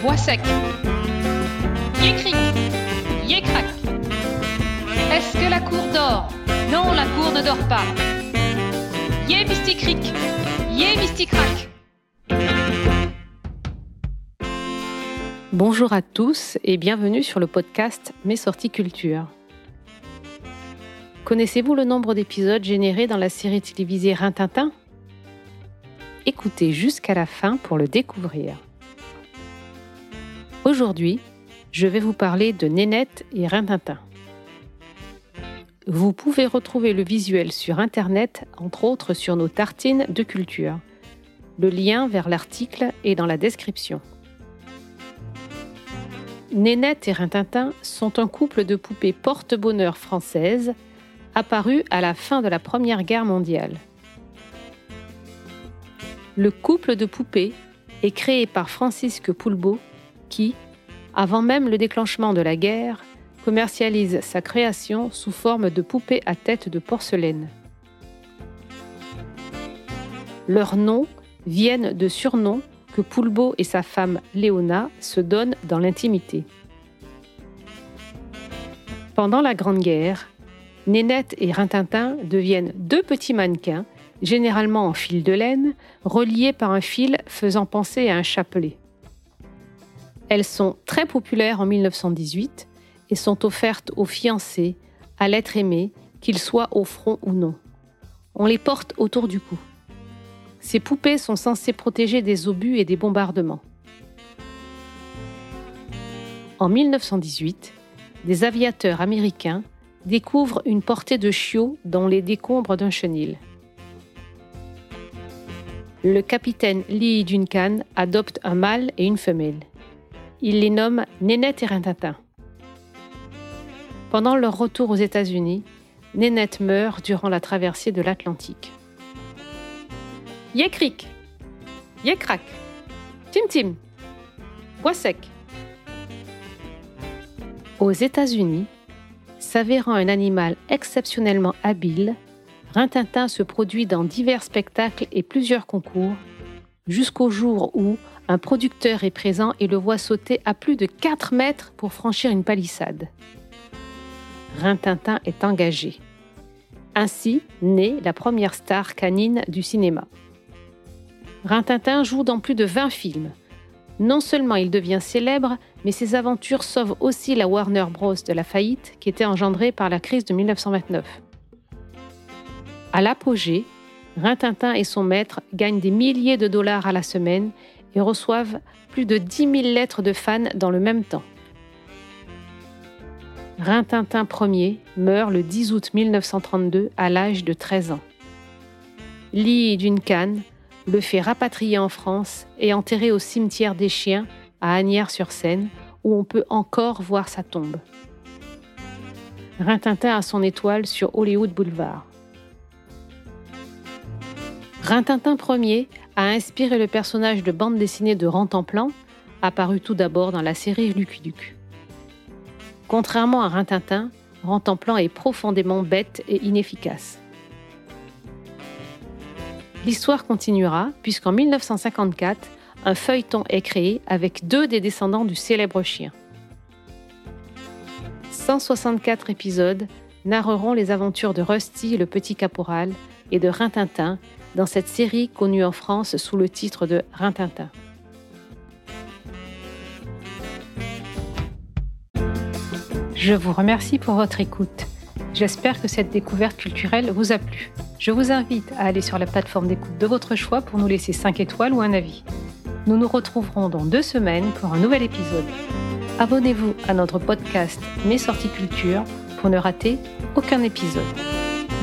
Bois sec. Yécrac. Est-ce que la cour dort? Non, la cour ne dort pas. Yé mysticric, yé mysticrac. Bonjour à tous et bienvenue sur le podcast Mes sorties culture. Connaissez-vous le nombre d'épisodes générés dans la série télévisée Rintintin? Écoutez jusqu'à la fin pour le découvrir. Aujourd'hui, je vais vous parler de Nénette et Rintintin. Vous pouvez retrouver le visuel sur Internet, entre autres sur nos tartines de culture. Le lien vers l'article est dans la description. Nénette et Rintintin sont un couple de poupées porte-bonheur françaises apparus à la fin de la Première Guerre mondiale. Le couple de poupées est créé par Francisque Poulbeau qui, avant même le déclenchement de la guerre, commercialise sa création sous forme de poupées à tête de porcelaine. Leurs noms viennent de surnoms que Poulbeau et sa femme Léona se donnent dans l'intimité. Pendant la Grande Guerre, Nénette et Rintintin deviennent deux petits mannequins généralement en fil de laine, reliées par un fil faisant penser à un chapelet. Elles sont très populaires en 1918 et sont offertes aux fiancés, à l'être aimé, qu'il soit au front ou non. On les porte autour du cou. Ces poupées sont censées protéger des obus et des bombardements. En 1918, des aviateurs américains découvrent une portée de chiots dans les décombres d'un chenil le capitaine Lee Duncan adopte un mâle et une femelle. Il les nomme Nénette et Rintintin. Pendant leur retour aux États-Unis, Nénette meurt durant la traversée de l'Atlantique. Yécric, Yécrac, Tim Tim, Bois sec. Aux États-Unis, s'avérant un animal exceptionnellement habile, Rintintin se produit dans divers spectacles et plusieurs concours, jusqu'au jour où un producteur est présent et le voit sauter à plus de 4 mètres pour franchir une palissade. Rintintin est engagé. Ainsi naît la première star canine du cinéma. Rintintin joue dans plus de 20 films. Non seulement il devient célèbre, mais ses aventures sauvent aussi la Warner Bros. de la faillite qui était engendrée par la crise de 1929. À l'apogée, Rintintin et son maître gagnent des milliers de dollars à la semaine et reçoivent plus de 10 000 lettres de fans dans le même temps. Rintintin Ier meurt le 10 août 1932 à l'âge de 13 ans. Lee Duncan le fait rapatrier en France et enterrer au cimetière des chiens à Agnières-sur-Seine, où on peut encore voir sa tombe. Rintintin a son étoile sur Hollywood Boulevard. Rintintin Ier a inspiré le personnage de bande dessinée de Rantanplan, apparu tout d'abord dans la série Lucky Luke. Contrairement à Rintintin, Rantanplan est profondément bête et inefficace. L'histoire continuera puisqu'en 1954, un feuilleton est créé avec deux des descendants du célèbre chien. 164 épisodes narreront les aventures de Rusty le petit caporal et de Rintintin dans cette série connue en France sous le titre de Rintintin. Je vous remercie pour votre écoute. J'espère que cette découverte culturelle vous a plu. Je vous invite à aller sur la plateforme d'écoute de votre choix pour nous laisser 5 étoiles ou un avis. Nous nous retrouverons dans deux semaines pour un nouvel épisode. Abonnez-vous à notre podcast Mes sorties culture pour ne rater aucun épisode.